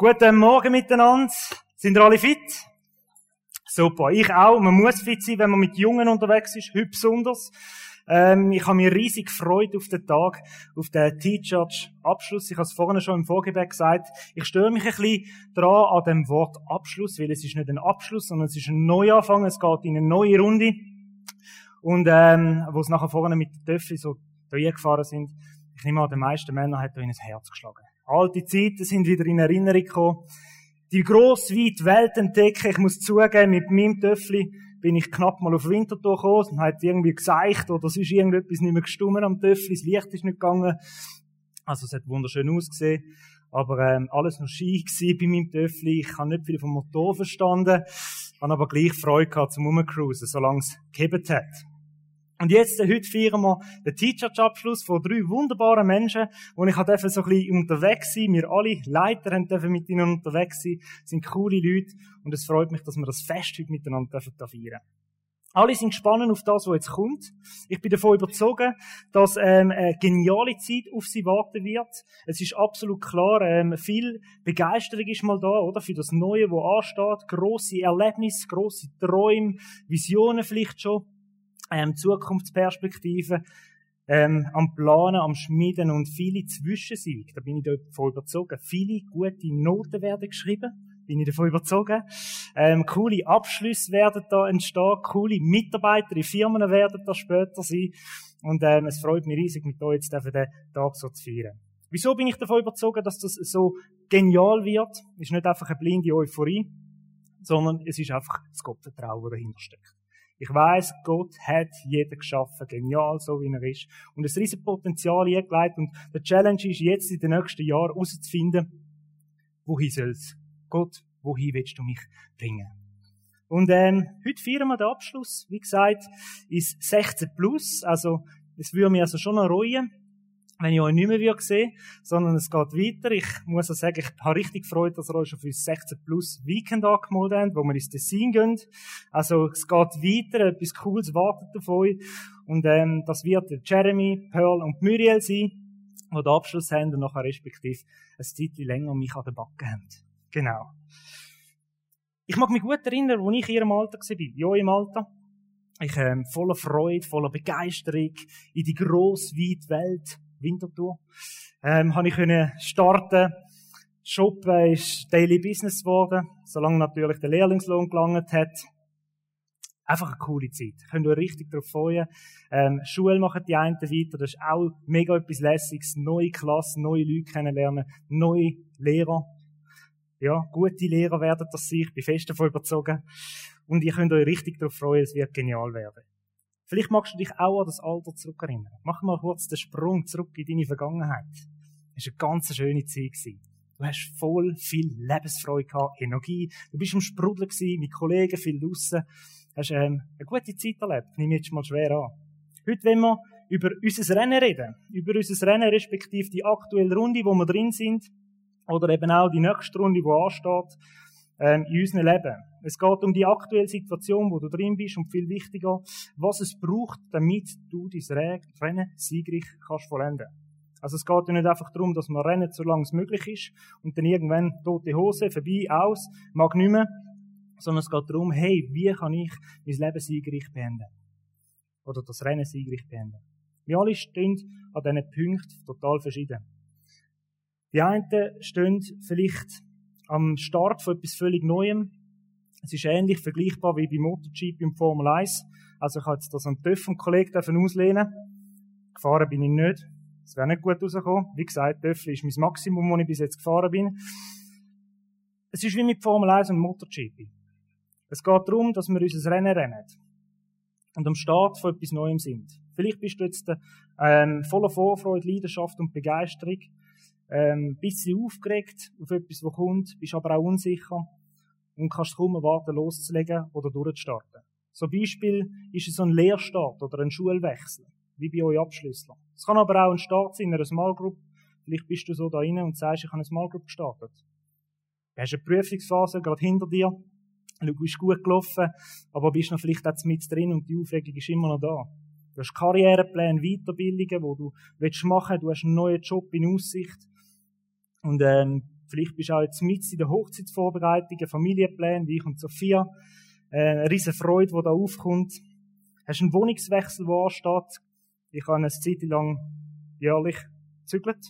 Guten Morgen miteinander. Sind ihr alle fit? Super. Ich auch. Man muss fit sein, wenn man mit Jungen unterwegs ist. Heute besonders. Ähm, ich habe mich riesig gefreut auf den Tag, auf den T-Church Abschluss. Ich habe es vorhin schon im Vorgebet gesagt. Ich störe mich ein bisschen dran an dem Wort Abschluss, weil es ist nicht ein Abschluss, sondern es ist ein Neuanfang. Es geht in eine neue Runde. Und, ähm, wo es nachher vorne mit den Töffeln so gefahren sind, ich nehme an, den meisten Männern hat da in ein Herz geschlagen. Alte Zeiten sind wieder in Erinnerung gekommen. Die gross weite Welt entdecken. Ich muss zugeben, mit meinem Töffli bin ich knapp mal auf Winterthur gekommen und hat irgendwie gesagt, oder es ist irgendetwas nicht mehr gestummen am Töffli, das Licht ist nicht gegangen. Also es hat wunderschön ausgesehen. Aber ähm, alles noch gewesen bei meinem Töffli. Ich habe nicht viel vom Motor verstanden, habe aber gleich Freude gehabt zum Rumcruisen, solange es gehebt hat. Und jetzt, äh, heute feiern wir den Teacher-Abschluss von drei wunderbaren Menschen, wo ich durfte so ein bisschen unterwegs sein. Wir alle Leiter haben dürfen mit ihnen unterwegs sein. Das sind coole Leute. Und es freut mich, dass wir das Fest heute miteinander dürfen. Alle sind gespannt auf das, was jetzt kommt. Ich bin davon überzogen, dass ähm, eine geniale Zeit auf sie warten wird. Es ist absolut klar, ähm, viel Begeisterung ist mal da, oder? Für das Neue, was ansteht. Grosse Erlebnisse, grosse Träume, Visionen vielleicht schon ähm, Zukunftsperspektiven ähm, am Planen, am Schmieden und viele Zwischensiege. Da bin ich davon überzogen. Viele gute Noten werden geschrieben. Bin ich davon überzogen. Ähm, coole Abschlüsse werden da entstehen. Coole Mitarbeiter in Firmen werden da später sein. Und ähm, es freut mich riesig, mit euch jetzt den Tag so zu feiern. Wieso bin ich davon überzogen, dass das so genial wird? Ist nicht einfach eine blinde Euphorie, sondern es ist einfach das Gottvertrauen, das dahinter steckt. Ich weiß, Gott hat jeden geschaffen, genial, so wie er ist. Und ein riesiges Potenzial eingelegt. Und der Challenge ist jetzt in den nächsten Jahren herauszufinden, wohin soll's? Gott, wohin willst du mich bringen? Und ähm, heute feiern wir den Abschluss. Wie gesagt, ist 16 plus. Also es würde mich also schon noch reuen, wenn ich euch nicht mehr sehen sondern es geht weiter. Ich muss auch sagen, ich habe richtig gefreut, dass ihr euch auf uns 16 Plus Weekend angemeldet habt, wo wir ins Tessin gehen. Also es geht weiter, etwas Cooles wartet auf euch. Und ähm, das wird Jeremy, Pearl und Muriel sein, die den Abschluss haben und nachher respektive ein Zeitchen länger mich an den Backen haben. Genau. Ich mag mich gut erinnern, wo ich in ihrem Alter war, in eurem Alter. Ich ähm, voller Freude, voller Begeisterung in die grosse, weite Welt Winterthur, ähm, habe ich können starten. Shoppen ist Daily Business geworden, solange natürlich der Lehrlingslohn gelangt hat. Einfach eine coole Zeit. Könnt ihr richtig darauf freuen. Ähm, Schule machen die einen weiter. Das ist auch mega etwas Lässiges. Neue Klassen, neue Leute kennenlernen, neue Lehrer. Ja, gute Lehrer werden das sein. Ich bin fest davon überzogen. Und ihr könnt euch richtig darauf freuen, es wird genial werden. Vielleicht magst du dich auch an das Alter zurückerinnern. Mach mal kurz den Sprung zurück in deine Vergangenheit. Es war eine ganz schöne Zeit. Du hast voll viel Lebensfreude gehabt, Energie. Du bist am Sprudeln gewesen, mit Kollegen viel draussen. Hast ähm, eine gute Zeit erlebt. Nimm jetzt mal schwer an. Heute wollen wir über unser Rennen reden. Über unser Rennen, respektive die aktuelle Runde, wo wir drin sind. Oder eben auch die nächste Runde, die ansteht ähm, in unserem Leben. Es geht um die aktuelle Situation, wo du drin bist und viel wichtiger, was es braucht, damit du dein Rennen siegreich kannst vollenden. Also es geht ja nicht einfach darum, dass man rennen, solange es möglich ist und dann irgendwann tote Hose, vorbei, aus, mag nicht mehr, sondern es geht darum, hey, wie kann ich mein Leben siegreich beenden? Oder das Rennen siegreich beenden? Wir alle stehen an diesen Punkten total verschieden. Die einen stehen vielleicht am Start von etwas völlig Neuem. Es ist ähnlich vergleichbar wie beim MotoGP im Formel 1. Also ich habe das an TÜV und Kollegen auslehnen. Gefahren bin ich nicht. Es wäre nicht gut rausgekommen. Wie gesagt, TÜV ist mein Maximum, das ich bis jetzt gefahren bin. Es ist wie mit Formel 1 und MotoGP. Es geht darum, dass wir unser Rennen rennen. Und am Start von etwas Neuem sind. Vielleicht bist du jetzt ähm, voller Vorfreude, Leidenschaft und Begeisterung ähm, bisschen aufgeregt auf etwas, was kommt, bist aber auch unsicher und kannst kaum erwarten, loszulegen oder durchzustarten. So Beispiel ist es so ein Lehrstart oder ein Schulwechsel, wie bei euch Abschlüsseln. Es kann aber auch ein Start sein in einer Small Group. Vielleicht bist du so da rein und sagst, ich habe eine Small Group gestartet. Du hast eine Prüfungsphase gerade hinter dir. Du bist gut gelaufen, aber bist noch vielleicht auch mit drin und die Aufregung ist immer noch da. Du hast Karrierepläne, Weiterbildungen, die du machen willst. Du hast einen neuen Job in Aussicht. Und ähm, Vielleicht bist du auch jetzt mit in der Hochzeitsvorbereitung, Familienplan, wie ich und Sophia. Äh, eine riesen Freude, die da aufkommt. Hast einen Wohnungswechsel, der ansteht. Ich habe eine Zeit lang jährlich gezügelt.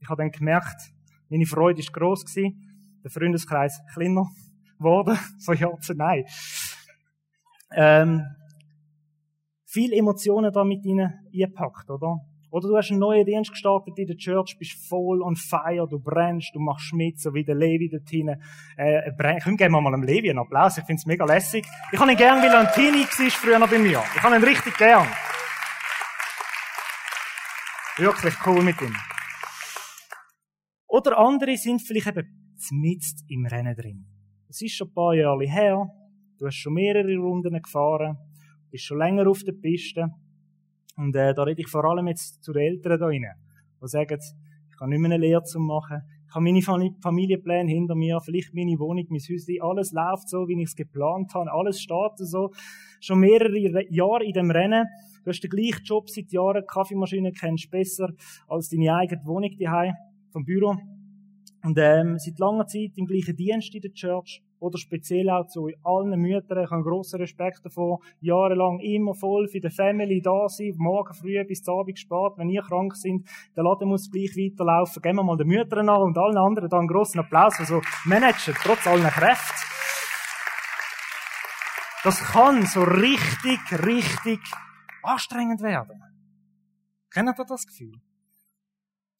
Ich habe dann gemerkt, meine Freude ist gross gewesen, der Freundeskreis kleiner geworden, so ja zu nein. Ähm, viel Emotionen da mit ihnen eingepackt, oder? Oder du hast einen neuen Dienst gestartet in der Church, bist voll on fire, du brennst, du machst mit, so wie der Levi dort hinten. Äh, brennt. Komm, geben wir mal dem Levi einen Applaus, ich find's mega lässig. Ich habe ihn gern, weil er ein Teenie war früher noch bei mir. Ich habe ihn richtig gern. Wirklich cool mit ihm. Oder andere sind vielleicht eben mitten im Rennen drin. Es ist schon ein paar Jahre her, du hast schon mehrere Runden gefahren, bist schon länger auf der Piste, und äh, da rede ich vor allem jetzt zu den Eltern da rein, die sagen, ich kann nicht mehr eine Lehre zu machen, ich habe meine Familienpläne hinter mir, vielleicht meine Wohnung, mein Häuschen, alles läuft so, wie ich es geplant habe, alles steht so. Schon mehrere Jahre in dem Rennen. Du hast den gleichen Job seit Jahren, Kaffeemaschine kennst besser als deine eigene Wohnung daheim vom Büro. Und ähm, seit langer Zeit im gleichen Dienst in der Church oder speziell auch zu allen Müttern. Ich habe grossen Respekt davor. Jahrelang immer voll für die Family da sein, morgen früh bis zum Abend spät, wenn ihr krank sind. Der Laden muss gleich weiterlaufen. Geben wir mal den Müttern an und allen anderen da einen grossen Applaus für so Manager, trotz allen Kräften. Das kann so richtig, richtig anstrengend werden. Kennt ihr das Gefühl?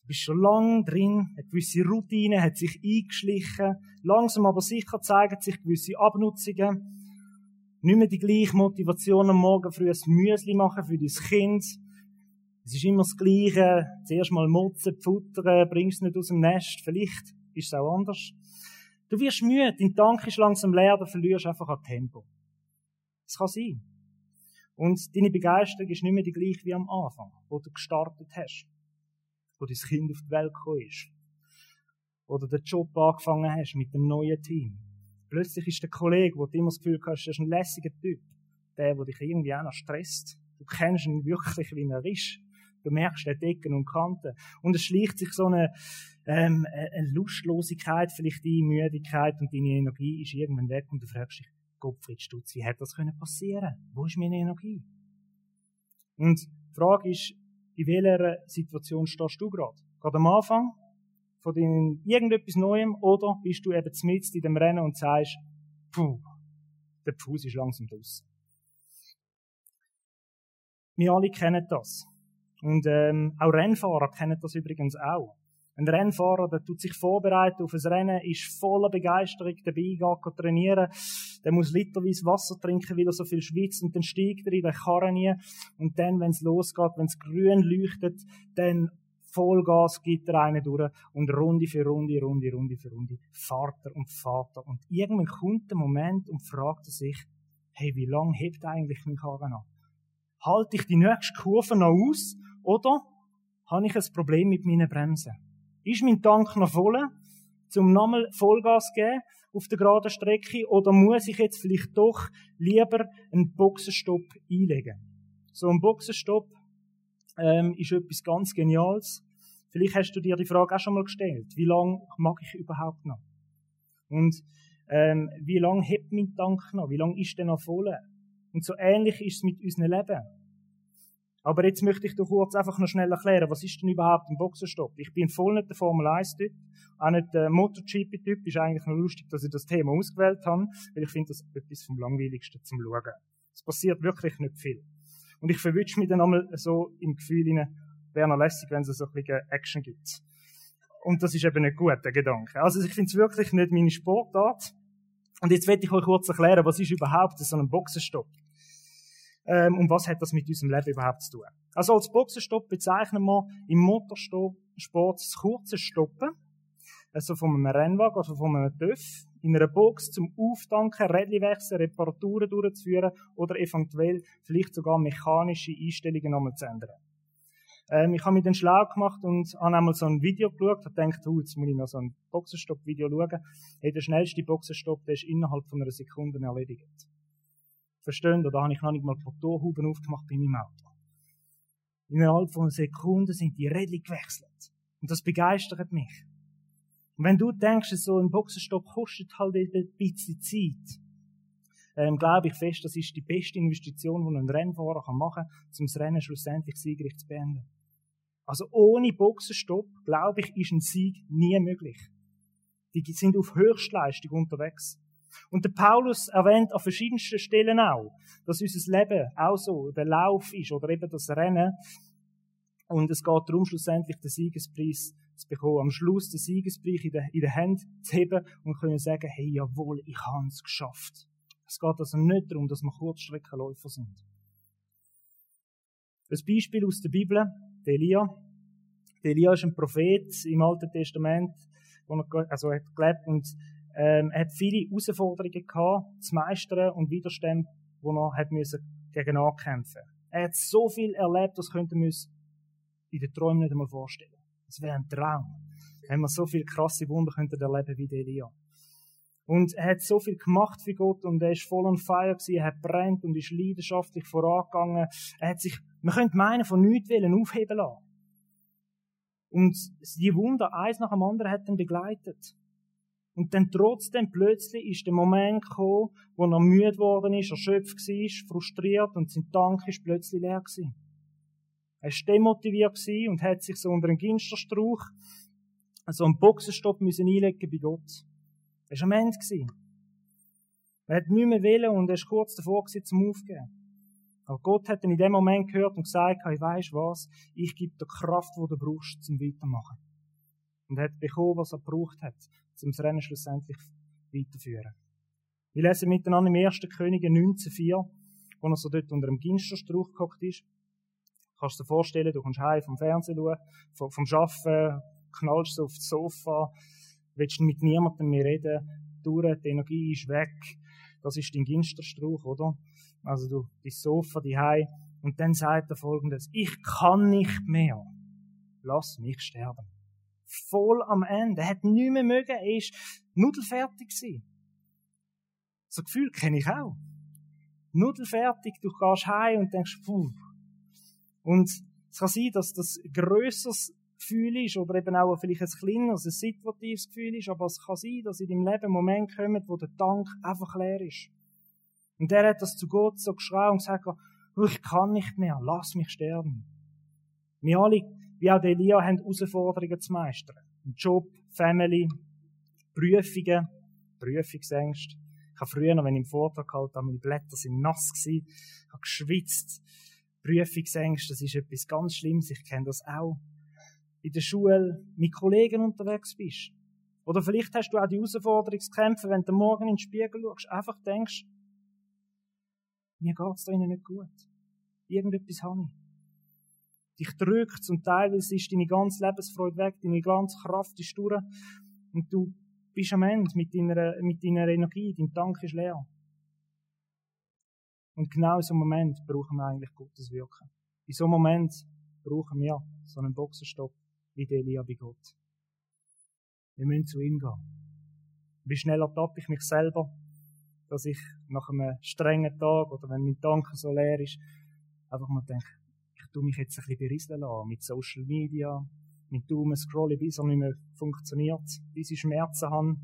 Bist schon lang drin, eine gewisse Routine hat sich eingeschlichen. Langsam aber sicher zeigen sich gewisse Abnutzungen. Nicht mehr die gleiche Motivation am Morgen früh ein Müsli machen für dein Kind. Es ist immer das Gleiche. Zuerst mal motzen, futtern, bringst es nicht aus dem Nest. Vielleicht ist es auch anders. Du wirst müde, dein Tank ist langsam leer, du verlierst einfach an Tempo. Das kann sein. Und deine Begeisterung ist nicht mehr die gleiche wie am Anfang, wo du gestartet hast wo dein Kind auf die Welt gekommen ist. Oder den Job angefangen hast mit dem neuen Team. Plötzlich ist der Kollege, wo du immer das Gefühl hast, das ist ein lässiger Typ. Der, der dich irgendwie auch noch stresst. Du kennst ihn wirklich, wie er ist. Du merkst den Decken und Kanten. Und es schleicht sich so eine, ähm, eine Lustlosigkeit, vielleicht die Müdigkeit und deine Energie ist irgendwann weg und du fragst dich, Gottfried Stutz, wie hätte das passieren können Wo ist meine Energie? Und die Frage ist, in welcher Situation stehst du gerade? Gerade am Anfang von deinem irgendetwas Neuem oder bist du eben mitten in dem Rennen und sagst, puh, der Fuß ist langsam draussen. Wir alle kennen das. Und ähm, auch Rennfahrer kennen das übrigens auch. Ein Rennfahrer, der tut sich vorbereiten auf ein Rennen, ist voller Begeisterung dabei, geht trainieren. Der muss literweise Wasser trinken, weil er so viel schwitzt. Und dann steigt er in den Karren nie. Und dann, wenn es losgeht, wenn es grün leuchtet, dann Vollgas gibt er einen durch und Runde für Runde, Runde, Runde für Runde fahrt er und fahrt er. Und irgendwann kommt der Moment und fragt er sich, hey, wie lange hebt eigentlich mein Karren an? Halte ich die nächste Kurve noch aus oder habe ich ein Problem mit meinen Bremsen? Ist mein Tank noch voll, zum nochmal Vollgas geben auf der geraden Strecke, oder muss ich jetzt vielleicht doch lieber einen Boxenstopp einlegen? So ein Boxenstopp ähm, ist etwas ganz Geniales. Vielleicht hast du dir die Frage auch schon mal gestellt. Wie lange mag ich überhaupt noch? Und ähm, wie lange hebt mein Tank noch? Wie lange ist der noch voll? Und so ähnlich ist es mit unserem Leben. Aber jetzt möchte ich dir kurz einfach noch schnell erklären, was ist denn überhaupt ein Boxenstopp? Ich bin voll nicht der Formel 1-Typ, auch nicht der MotoGP-Typ. Ist eigentlich nur lustig, dass ich das Thema ausgewählt habe, weil ich finde das etwas vom langweiligsten zum Schauen. Es passiert wirklich nicht viel. Und ich verwünsche mich dann einmal so im Gefühl hinein, wäre noch lässig, wenn es so ein bisschen Action gibt. Und das ist eben ein guter Gedanke. Also ich finde es wirklich nicht meine Sportart. Und jetzt werde ich euch kurz erklären, was ist überhaupt so ein Boxenstopp? Ähm, und was hat das mit unserem Leben überhaupt zu tun. Also als Boxenstopp bezeichnen wir im Motorsport das kurze Stoppen, also von einem Rennwagen, also von einem TÜV, in einer Box zum Auftanken, Rädchen wechseln, Reparaturen durchzuführen oder eventuell vielleicht sogar mechanische Einstellungen nochmal zu ändern. Ähm, ich habe mich dann schlau gemacht und habe einmal so ein Video geschaut und gedacht, oh, jetzt muss ich noch so ein Boxenstopp-Video schauen. Hey, der schnellste Boxenstopp, der ist innerhalb von einer Sekunde erledigt. Verstehen? Da habe ich noch nicht mal die Motorhuben aufgemacht bei meinem Auto. Innerhalb von einer Sekunde sind die Rädchen gewechselt. Und das begeistert mich. Und wenn du denkst, so ein Boxenstopp kostet halt ein bisschen Zeit, ähm, glaube ich fest, das ist die beste Investition, die ein Rennfahrer machen kann, um das Rennen schlussendlich siegreich zu beenden. Also ohne Boxenstopp, glaube ich, ist ein Sieg nie möglich. Die sind auf Höchstleistung unterwegs. Und der Paulus erwähnt an verschiedensten Stellen auch, dass unser Leben auch so der Lauf ist oder eben das Rennen. Und es geht darum, schlussendlich den Siegespreis zu bekommen. Am Schluss den Siegespreis in der, in der Hand zu heben und können sagen, hey, jawohl, ich habe es geschafft. Es geht also nicht darum, dass wir Kurzstreckenläufer sind. Ein Beispiel aus der Bibel, der Elia. Der Elia ist ein Prophet im Alten Testament, also hat gelebt und ähm, er hat viele Herausforderungen gehabt, zu meistern und Widerstände, wo er hat müssen gegen ankämpfen. Er hat so viel erlebt, das könnte man uns in den Träumen nicht einmal vorstellen. Das wäre ein Traum, wenn man so viele krasse Wunder könnte erleben wie Elia. Und er hat so viel gemacht für Gott und er ist voll on fire gewesen, er hat brennt und ist leidenschaftlich vorangegangen. Er hat sich, man könnte meinen, von nichts willen aufheben lassen. Und die Wunder, eins nach dem anderen, hat ihn begleitet. Und dann trotzdem plötzlich ist der Moment gekommen, wo er müde geworden ist, erschöpft war, frustriert und sein Tank ist plötzlich leer gewesen. Er war demotiviert und hat sich so unter einen Ginsterstrauch so einen Boxenstopp müssen einlegen bei Gott. Er war am Ende. Er hat nicht mehr wollen und er ist kurz davor gewesen, zum Aufgeben. Aber Gott hat ihn in dem Moment gehört und gesagt, ich weiss was, ich gebe dir Kraft, die du brauchst, zum Weitermachen. Und er hat bekommen, was er gebraucht hat, um das Rennen schlussendlich weiterzuführen. Wir lesen miteinander im 1. Könige 19,4, wo er so dort unter einem Ginsterstrauch gehockt ist. Du kannst dir vorstellen, du kommst heim vom Fernsehen schauen, vom, vom Arbeiten, knallst so auf das Sofa, willst mit niemandem mehr reden, durch, die Energie ist weg. Das ist dein Ginsterstrauch, oder? Also du, dein Sofa, die Hei. Und dann sagt er folgendes, ich kann nicht mehr. Lass mich sterben. Voll am Ende. Er hat nichts mehr mögen. Er ist nudelfertig gewesen. So ein Gefühl kenne ich auch. Nudelfertig, du gehst heim und denkst, puh. Und es kann sein, dass das grösseres Gefühl ist oder eben auch vielleicht ein kleineres, ein situatives Gefühl ist, aber es kann sein, dass in deinem Leben ein Moment kommt, wo der Tank einfach leer ist. Und er hat das zu Gott so geschrien und gesagt, ich kann nicht mehr, lass mich sterben. Wir alle, wie auch Elia, haben Herausforderungen zu meistern. Job, Family, Prüfungen, Prüfungsängste. Ich habe früher noch, wenn ich im Vortrag gehalten habe, meine Blätter sind nass gewesen, habe geschwitzt. Prüfungsängste, das ist etwas ganz Schlimmes, ich kenne das auch in der Schule mit Kollegen unterwegs bist. Oder vielleicht hast du auch die Herausforderung zu kämpfen, wenn du morgen in den Spiegel schaust, einfach denkst, mir geht's da ihnen nicht gut. Irgendetwas habe ich. Dich drückt zum Teil, weil es ist deine ganze Lebensfreude weg, deine ganze Kraft ist durch und du bist am Ende mit deiner, mit deiner Energie, dein Tank ist leer. Und genau in so einem Moment brauchen wir eigentlich Gottes Wirken. In so einem Moment brauchen wir so einen Boxenstopp wie der Elia bei Gott. Wir müssen zu ihm gehen. Wie schnell ertappe ich mich selber, dass ich nach einem strengen Tag oder wenn mein Tank so leer ist, einfach mal denke, tue mich jetzt ein bisschen berieseln lassen mit Social Media, mit Daumen scrollen, bis er nicht mehr funktioniert, bis ich Schmerzen habe.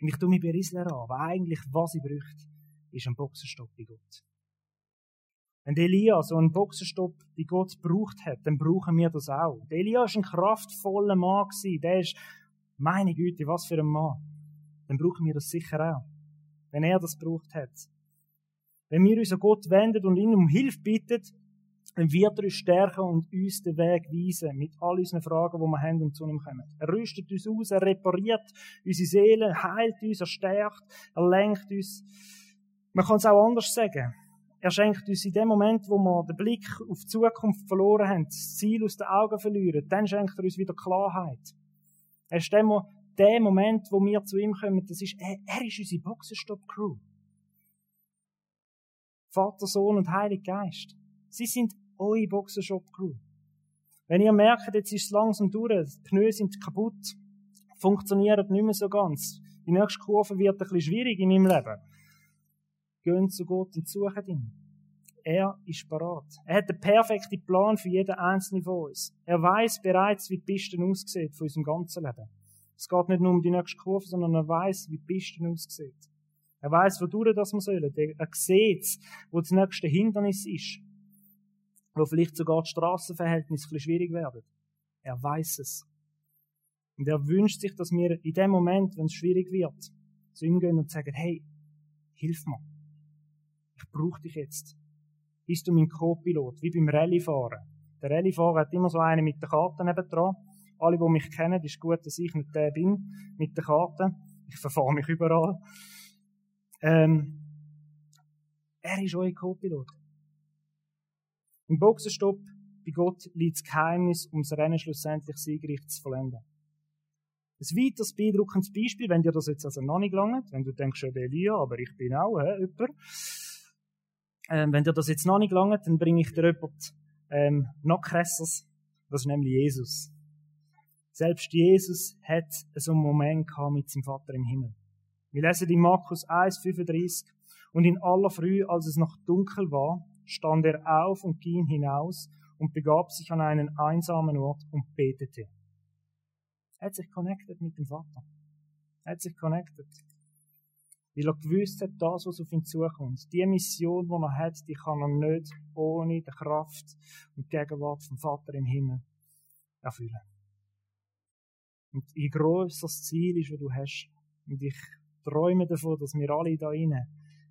Und ich tue mich berieseln lassen, aber eigentlich, was ich bräuchte, ist ein Boxenstopp bei Gott. Wenn Elia so einen Boxenstopp bei Gott gebraucht hat, dann brauchen wir das auch. Der Elia war ein kraftvoller Mann. Der ist, meine Güte, was für ein Mann. Dann brauchen wir das sicher auch. Wenn er das gebraucht hat. Wenn wir uns an Gott wenden und ihn um Hilfe bitten, dann wird er uns stärken und uns den Weg weisen mit all unseren Fragen, die wir haben und zu ihm kommen. Er rüstet uns aus, er repariert unsere Seele, heilt uns, er stärkt, er lenkt uns. Man kann es auch anders sagen. Er schenkt uns in dem Moment, wo wir den Blick auf die Zukunft verloren haben, das Ziel aus den Augen verlieren, dann schenkt er uns wieder Klarheit. Er ist der Moment, wo wir zu ihm kommen, das ist, er, er ist unsere Boxenstopp-Crew. Vater, Sohn und Heiliger Geist. Sie sind eure Boxenstopp-Crew. Wenn ihr merkt, jetzt ist es langsam durch, die Pneu sind kaputt, funktionieren nicht mehr so ganz, die nächste Kurve wird ein bisschen schwierig in meinem Leben, Gehen zu Gott und suchen ihn. Er ist parat. Er hat den perfekten Plan für jeden einzelnen von uns. Er weiß bereits, wie die Piste aussieht von unserem ganzen Leben. Es geht nicht nur um die nächste Kurve, sondern er weiß, wie die Piste aussieht. Er weiß, wodurch das wir sollen. Er sieht, wo das nächste Hindernis ist. Wo vielleicht sogar die Strassenverhältnisse ein bisschen schwierig werden. Er weiß es. Und er wünscht sich, dass wir in dem Moment, wenn es schwierig wird, zu ihm gehen und sagen, hey, hilf mir. Ich brauche dich jetzt. Bist du mein Co-Pilot, wie beim Rallye-Fahren. Der Rallye-Fahrer hat immer so einen mit der Karte nebendran. Alle, die mich kennen, ist gut, dass ich nicht der bin, mit der Karte. Ich verfahre mich überall. Ähm, er ist euer Co-Pilot. Im Boxenstopp bei Gott liegt das Geheimnis, um das Rennen schlussendlich siegreich zu vollenden. Ein weiteres beeindruckendes Beispiel, wenn dir das jetzt also noch nicht langt, wenn du denkst, ja, Elia, aber ich bin auch äh, jemand. Ähm, wenn dir das jetzt noch nicht langt, dann bringe ich dir jemand ähm, noch krasses. Das ist nämlich Jesus. Selbst Jesus hat so einen Moment gehabt mit seinem Vater im Himmel. Wir lesen in Markus 1, 35. Und in aller Früh, als es noch dunkel war, stand er auf und ging hinaus und begab sich an einen einsamen Ort und betete. Er hat sich connected mit dem Vater. Er hat sich connected. Weil er gewusst hat, das, was auf ihn zukommt, die Mission, die er hat, die kann er nicht ohne die Kraft und die Gegenwart vom Vater im Himmel erfüllen. Und je grösser das Ziel ist, das du hast, und ich träume davon, dass wir alle da innen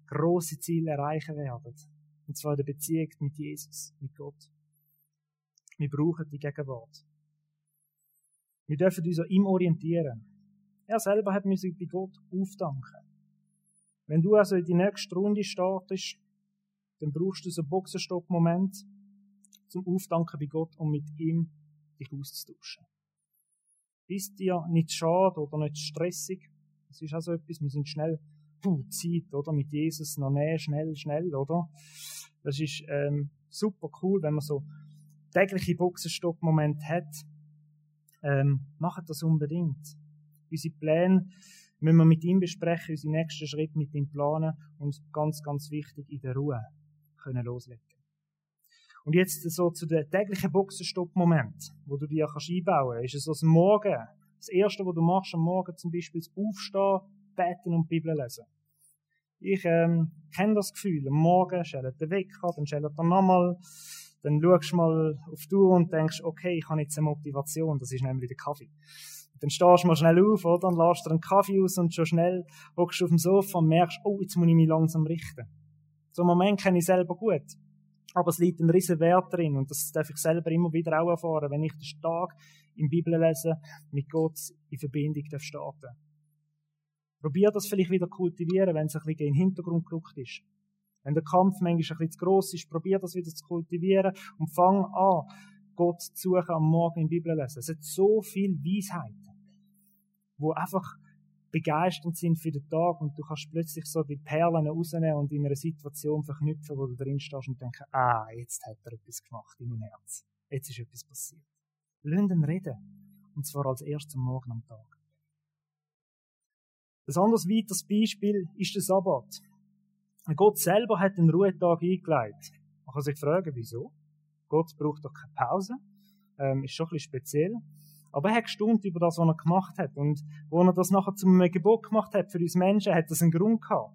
grosse Ziele erreichen werden. Und zwar in der Beziehung mit Jesus, mit Gott. Wir brauchen die Gegenwart. Wir dürfen uns an ihm orientieren. Er selber hat mir bei Gott aufdanken. Wenn du also in die nächste Runde startest, dann brauchst du so einen Boxenstopp-Moment zum Aufdanken bei Gott, um mit ihm dich auszutauschen. Ist dir nicht schade oder nicht stressig? Das ist also etwas, wir sind schnell, puh, Zeit, oder? Mit Jesus noch näher, schnell, schnell, oder? Das ist ähm, super cool, wenn man so tägliche Boxenstopp-Momente hat. Ähm, macht das unbedingt. Unsere Pläne müssen wir mit ihm besprechen, unsere nächsten Schritte mit ihm planen und ganz, ganz wichtig, in der Ruhe können loslegen. Und jetzt so zu den täglichen Boxenstopp-Moment, wo du dir einbauen kannst, ist es so das Morgen. Das Erste, was du machst am Morgen zum Beispiel, ist Aufstehen, Beten und Bibel lesen. Ich ähm, kenne das Gefühl. Am Morgen schellt der Wecker, dann schellt er nochmal, dann schaust du mal auf die Uhr und denkst, okay, ich habe jetzt eine Motivation, das ist nämlich der Kaffee. Dann stehst du mal schnell auf, oder? Dann lässt du einen Kaffee aus und schon schnell hockst du auf dem Sofa und merkst, oh, jetzt muss ich mich langsam richten. So einen Moment kenne ich selber gut. Aber es liegt ein riesen Wert drin und das darf ich selber immer wieder auch erfahren, wenn ich den Tag im Bibellesen mit Gott in Verbindung starten darf. Probier das vielleicht wieder kultivieren, wenn es ein bisschen in den Hintergrund gerückt ist. Wenn der Kampf manchmal ein bisschen zu gross ist, probier das wieder zu kultivieren und fang an, Gott zu suchen am Morgen in der Bibel lesen. Es hat so viel Weisheit, wo einfach begeisternd sind für den Tag und du kannst plötzlich so die Perlen rausnehmen und in einer Situation verknüpfen, wo du drin stehst und denkst, ah, jetzt hat er etwas gemacht in meinem Herz. Jetzt ist etwas passiert. Lass reden. Und zwar als erstes am Morgen am Tag. Ein anderes weiteres Beispiel ist der Sabbat. Gott selber hat den Ruhetag eingeleitet. Man kann sich fragen, wieso? Gott braucht doch keine Pause. Ähm, ist schon ein bisschen speziell. Aber er hat gestaunt über das, was er gemacht hat. Und wo er das nachher zum Gebot gemacht hat für uns Menschen, hat das einen Grund gehabt.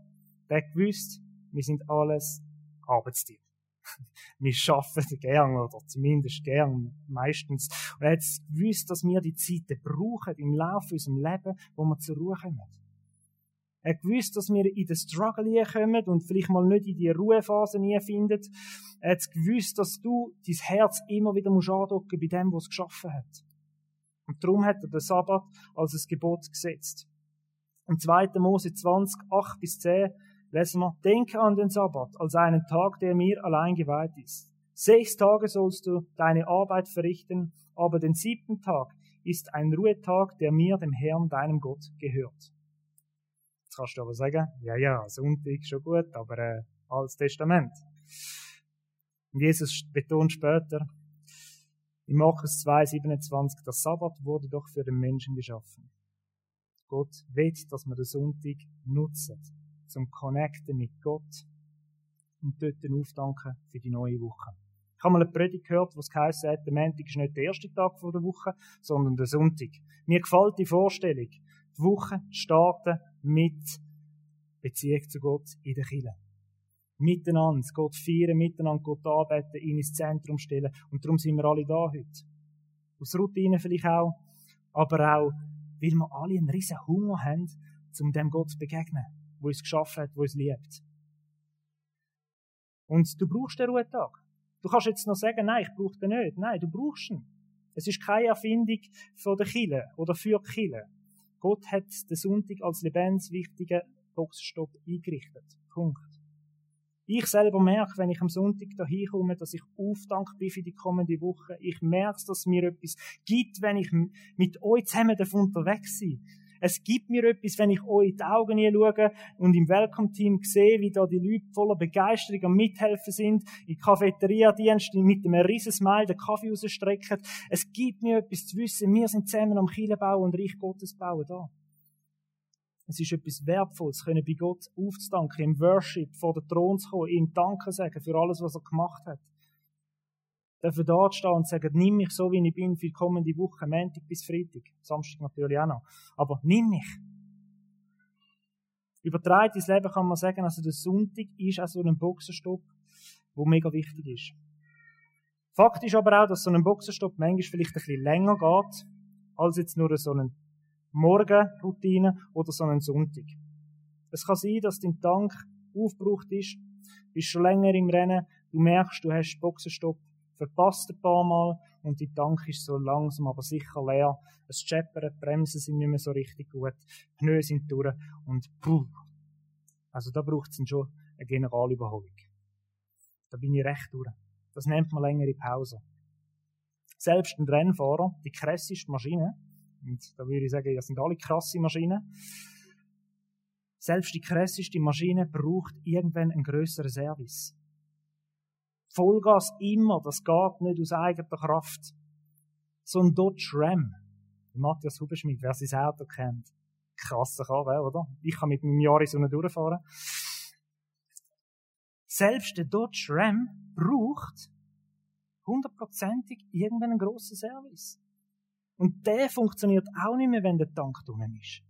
Er hat gewusst, wir sind alles Arbeitstiere. wir arbeiten gern, oder zumindest gern, meistens. Und er hat gewusst, dass wir die Zeiten brauchen im Laufe unseres Lebens, wo wir zur Ruhe kommen. Er hat gewusst, dass wir in den Struggle kommen und vielleicht mal nicht in die Ruhephase finden. Er hat gewusst, dass du dein Herz immer wieder musst bei dem, was es geschaffen hat. Und darum hat er den Sabbat als ein Gebot gesetzt. Im 2. Mose 20, 8 bis 10 lesen wir, denke an den Sabbat als einen Tag, der mir allein geweiht ist. Sechs Tage sollst du deine Arbeit verrichten, aber den siebten Tag ist ein Ruhetag, der mir, dem Herrn, deinem Gott, gehört. Jetzt kannst du aber sagen, ja, ja, Sonntag schon gut, aber äh, Altes Testament. Und Jesus betont später, in Markus 2, 27, der Sabbat wurde doch für den Menschen geschaffen. Gott will, dass wir den Sonntag nutzen, zum Connecten mit Gott, und dort aufdanken für die neue Woche. Ich habe mal eine Predigt gehört, was geheißen hat, der Montag ist nicht der erste Tag der Woche, sondern der Sonntag. Mir gefällt die Vorstellung, die Woche starten mit Beziehung zu Gott in der Kirche. Miteinander Gott feiern, miteinander Gott arbeiten, ihn ins Zentrum stellen. Und darum sind wir alle da heute. Aus Routine vielleicht auch, aber auch, weil wir alle einen riesen Hunger haben, um dem Gott zu begegnen, wo uns geschaffen hat, wo uns liebt. Und du brauchst den Ruhetag. Du kannst jetzt noch sagen, nein, ich brauche den nicht. Nein, du brauchst ihn. Es ist keine Erfindung von der Kille oder für die Kille. Gott hat den Sonntag als lebenswichtigen Boxenstopp eingerichtet. Punkt. Ich selber merke, wenn ich am Sonntag da hinkomme, dass ich aufdankt bin für die kommende Woche. Ich merke, dass es mir etwas gibt, wenn ich mit euch zusammen unterwegs bin. Es gibt mir etwas, wenn ich euch in die Augen schaue und im Welcome-Team sehe, wie da die Leute voller Begeisterung am Mithelfen sind, in Cafeteria-Diensten mit einem riesen Smile den Kaffee rausstrecken. Es gibt mir etwas zu wissen, wir sind zusammen am Kirchenbau und Reich Gottes bauen da. Es ist etwas Wertvolles, können bei Gott aufzudanken, im Worship vor den Thron zu kommen, ihm Danke sagen für alles, was er gemacht hat dürfen da stehen und sagen, nimm mich so, wie ich bin, für die kommende Woche, Montag bis Freitag. Samstag natürlich auch noch. Aber nimm mich. Übertragen ins Leben kann man sagen, also der Sonntag ist auch so ein Boxenstopp, der mega wichtig ist. Fakt ist aber auch, dass so ein Boxenstopp manchmal vielleicht ein bisschen länger geht, als jetzt nur so eine Morgenroutine oder so einen Sonntag. Es kann sein, dass dein Tank aufgebraucht ist, bist schon länger im Rennen, du merkst, du hast Boxenstopp, verpasst ein paar Mal und die Tank ist so langsam, aber sicher leer. Es scheppert, Bremsen sind nicht mehr so richtig gut, Pneu sind durch und puh. Also da braucht es schon eine Generalüberholung. Da bin ich recht durch. Das nennt man längere Pause. Selbst ein Rennfahrer, die krasseste Maschine, und da würde ich sagen, das sind alle krasse Maschinen, selbst die krasseste Maschine braucht irgendwann einen größeren Service. Vollgas immer, das geht nicht aus eigener Kraft. So ein Dodge Ram. Matthias Huberschmidt, wer sein Auto kennt. Krasser Karre, oder? Ich kann mit meinem Jaris so durchfahren. Selbst der Dodge Ram braucht hundertprozentig irgendeinen grossen Service. Und der funktioniert auch nicht mehr, wenn der Tank drinnen ist.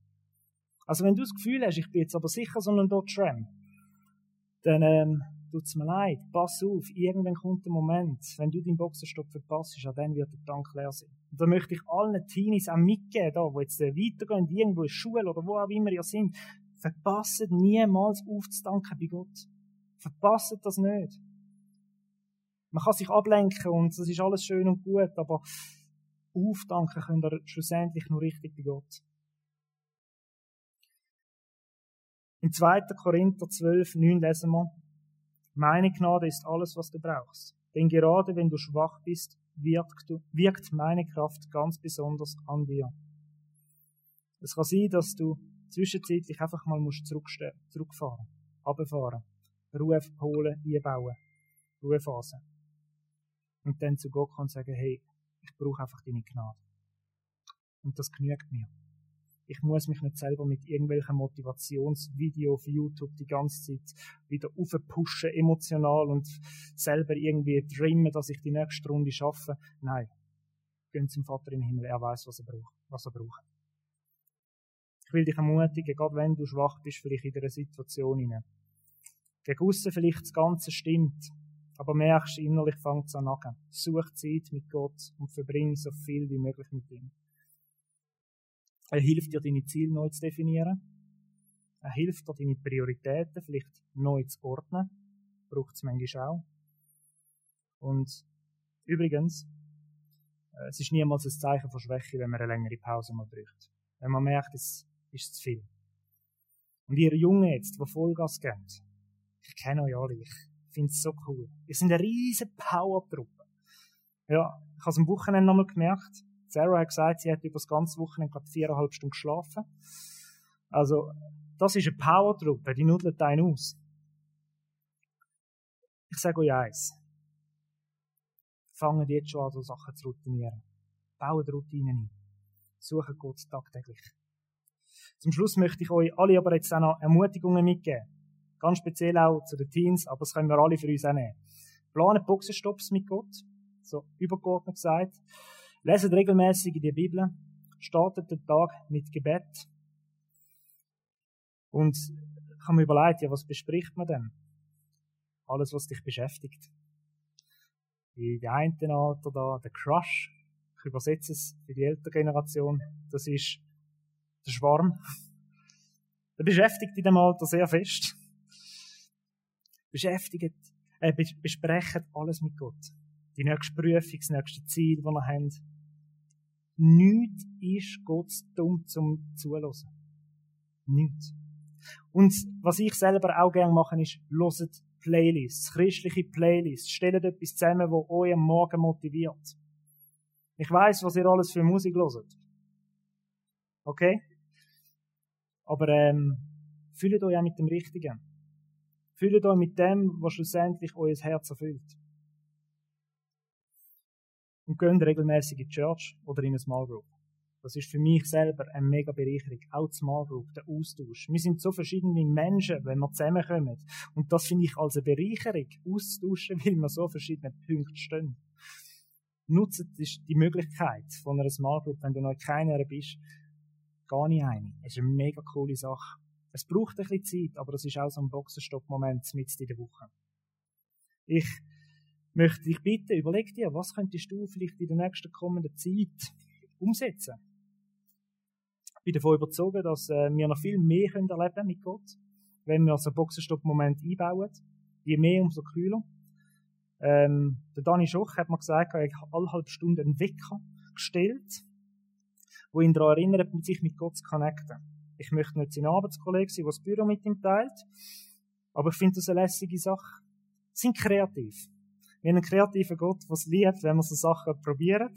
Also wenn du das Gefühl hast, ich bin jetzt aber sicher so ein Dodge Ram, dann ähm, tut's mir leid, pass auf, irgendwann kommt der Moment, wenn du deinen Boxenstopp verpasst, dann wird der Tank leer sein. Und da möchte ich allen Teenies auch mitgeben, da, wo jetzt äh, weitergehen, irgendwo in der Schule oder wo auch immer ihr sind, verpasst niemals aufzudanken bei Gott. Verpasst das nicht. Man kann sich ablenken und das ist alles schön und gut, aber aufdanken könnt ihr schlussendlich nur richtig bei Gott. In 2. Korinther 12, 9 lesen wir, meine Gnade ist alles, was du brauchst. Denn gerade wenn du schwach bist, wirkt, du, wirkt meine Kraft ganz besonders an dir. Es kann sein, dass du zwischenzeitlich einfach mal musst zurückfahren, runterfahren, Ruhe holen, einbauen, Ruhephase. Und dann zu Gott kann sagen, hey, ich brauche einfach deine Gnade. Und das genügt mir. Ich muss mich nicht selber mit irgendwelchen Motivationsvideos auf YouTube die ganze Zeit wieder aufpushen, emotional und selber irgendwie dreamen, dass ich die nächste Runde schaffe. Nein. Gehen zum Vater im Himmel. Er weiß, was er braucht. Was er braucht. Ich will dich ermutigen, gerade wenn du schwach bist, vielleicht in dieser Situation hinein. Gegen aussen vielleicht das Ganze stimmt, aber merkst, innerlich fängt es an an. Such Zeit mit Gott und verbring so viel wie möglich mit ihm. Er hilft dir, deine Ziele neu zu definieren. Er hilft dir, deine Prioritäten vielleicht neu zu ordnen. Braucht es manchmal auch. Und übrigens, äh, es ist niemals ein Zeichen von Schwäche, wenn man eine längere Pause mal braucht. Wenn man merkt, es ist zu viel. Und ihr Jungen jetzt, die Vollgas geben, ich kenne euch alle, ich finde es so cool. Ihr seid eine riesige Power-Truppe. Ja, ich habe es am Wochenende nochmal gemerkt. Sarah hat gesagt, sie hat über das ganze Wochenende gerade viereinhalb Stunden geschlafen. Also, das ist eine Power-Truppe, die nudelt einen aus. Ich sage euch eins. Fangen jetzt schon an, so Sachen zu routinieren. Bauen Routinen ein. Suchen Gott tagtäglich. Zum Schluss möchte ich euch alle aber jetzt auch noch Ermutigungen mitgeben. Ganz speziell auch zu den Teens, aber das können wir alle für uns auch nehmen. Planen Boxenstopps mit Gott, so übergeordnet gesagt. Lesen regelmäßig in die Bibel, startet den Tag mit Gebet. Und ich habe mir überlegt, ja, was bespricht man denn? Alles, was dich beschäftigt. Wie die einen Alter da, der Crush. Ich übersetze es für die ältere Generation. Das ist der Schwarm. Der beschäftigt in dem Alter sehr fest. Beschäftigt, äh, besprechen alles mit Gott. Die nächste Prüfung, das nächste Ziel, das wir haben. Nichts ist Gott dumm zum Zuhören. Nichts. Und was ich selber auch gerne mache, ist, loset Playlists, christliche Playlists. Stellt etwas zusammen, wo euch am Morgen motiviert. Ich weiß, was ihr alles für Musik loset. Okay? Aber ähm, fühlt euch auch mit dem Richtigen. Fühlt euch mit dem, was schlussendlich euer Herz erfüllt. Und geht regelmäßig in die Church oder in eine Small Group. Das ist für mich selber eine mega Bereicherung. Auch die Small Group, der Austausch. Wir sind so verschiedene Menschen, wenn wir zusammenkommen. Und das finde ich als eine Bereicherung, auszutauschen, weil wir so verschiedene Punkte stehen. Nutzt die Möglichkeit von einer Small Group, wenn du noch keiner bist, gar nicht eine. Es ist eine mega coole Sache. Es braucht ein bisschen Zeit, aber das ist auch so ein Boxenstopp-Moment mit in der Woche. Ich möchte dich bitten, überleg dir, was könntest du vielleicht in der nächsten kommenden Zeit umsetzen? Ich bin davon überzeugt, dass äh, wir noch viel mehr können erleben mit Gott, wenn wir so einen Boxenstopp-Moment einbauen. Je mehr, umso kühler. Ähm, der Dani Schoch hat mir gesagt, er hat alle halbe Stunde einen Wecker gestellt, wo ihn daran erinnert, sich mit Gott zu connecten. Ich möchte nicht sein Arbeitskollege sein, der das Büro mit ihm teilt, aber ich finde das eine lässige Sache. Sind kreativ. Wir haben einen kreativen Gott, der es liebt, wenn wir so Sachen probieren.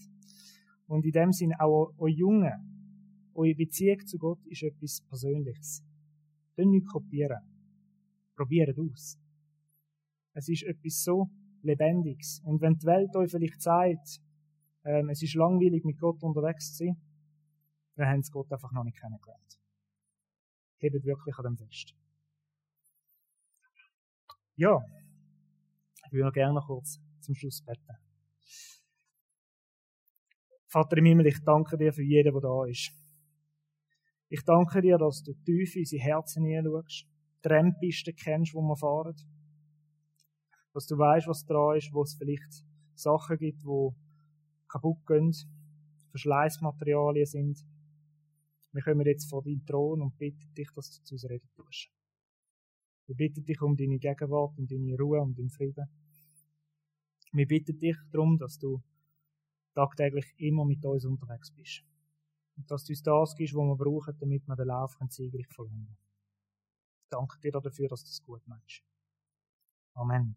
Und in dem Sinne auch euch Jungen, eure Beziehung zu Gott ist etwas Persönliches. Dann nicht kopieren. Probiert aus. Es ist etwas so Lebendiges. Und wenn die Welt euch vielleicht sagt, ähm, es ist langweilig, mit Gott unterwegs zu sein, dann haben sie Gott einfach noch nicht kennengelernt. Hebt wirklich an dem fest. Ja, ich würde noch gerne noch kurz zum Schluss beten. Vater im Himmel, ich danke dir für jeden, der da ist. Ich danke dir, dass du tief in unsere Herzen hineinschaust, die Rennpisten kennst, wo wir fahren. Dass du weißt, was dran ist, wo es vielleicht Sachen gibt, die kaputt gehen, Verschleißmaterialien sind. Wir kommen jetzt vor deinen Thron und bitten dich, dass du zu uns reden tust. Wir bitten dich um deine Gegenwart, um deine Ruhe, um deinen Frieden. Wir bitten dich darum, dass du tagtäglich immer mit uns unterwegs bist. Und dass du uns das gibst, was wir brauchen, damit wir den Lauf siegreich verlangen. Danke dir dafür, dass du es gut meinst. Amen.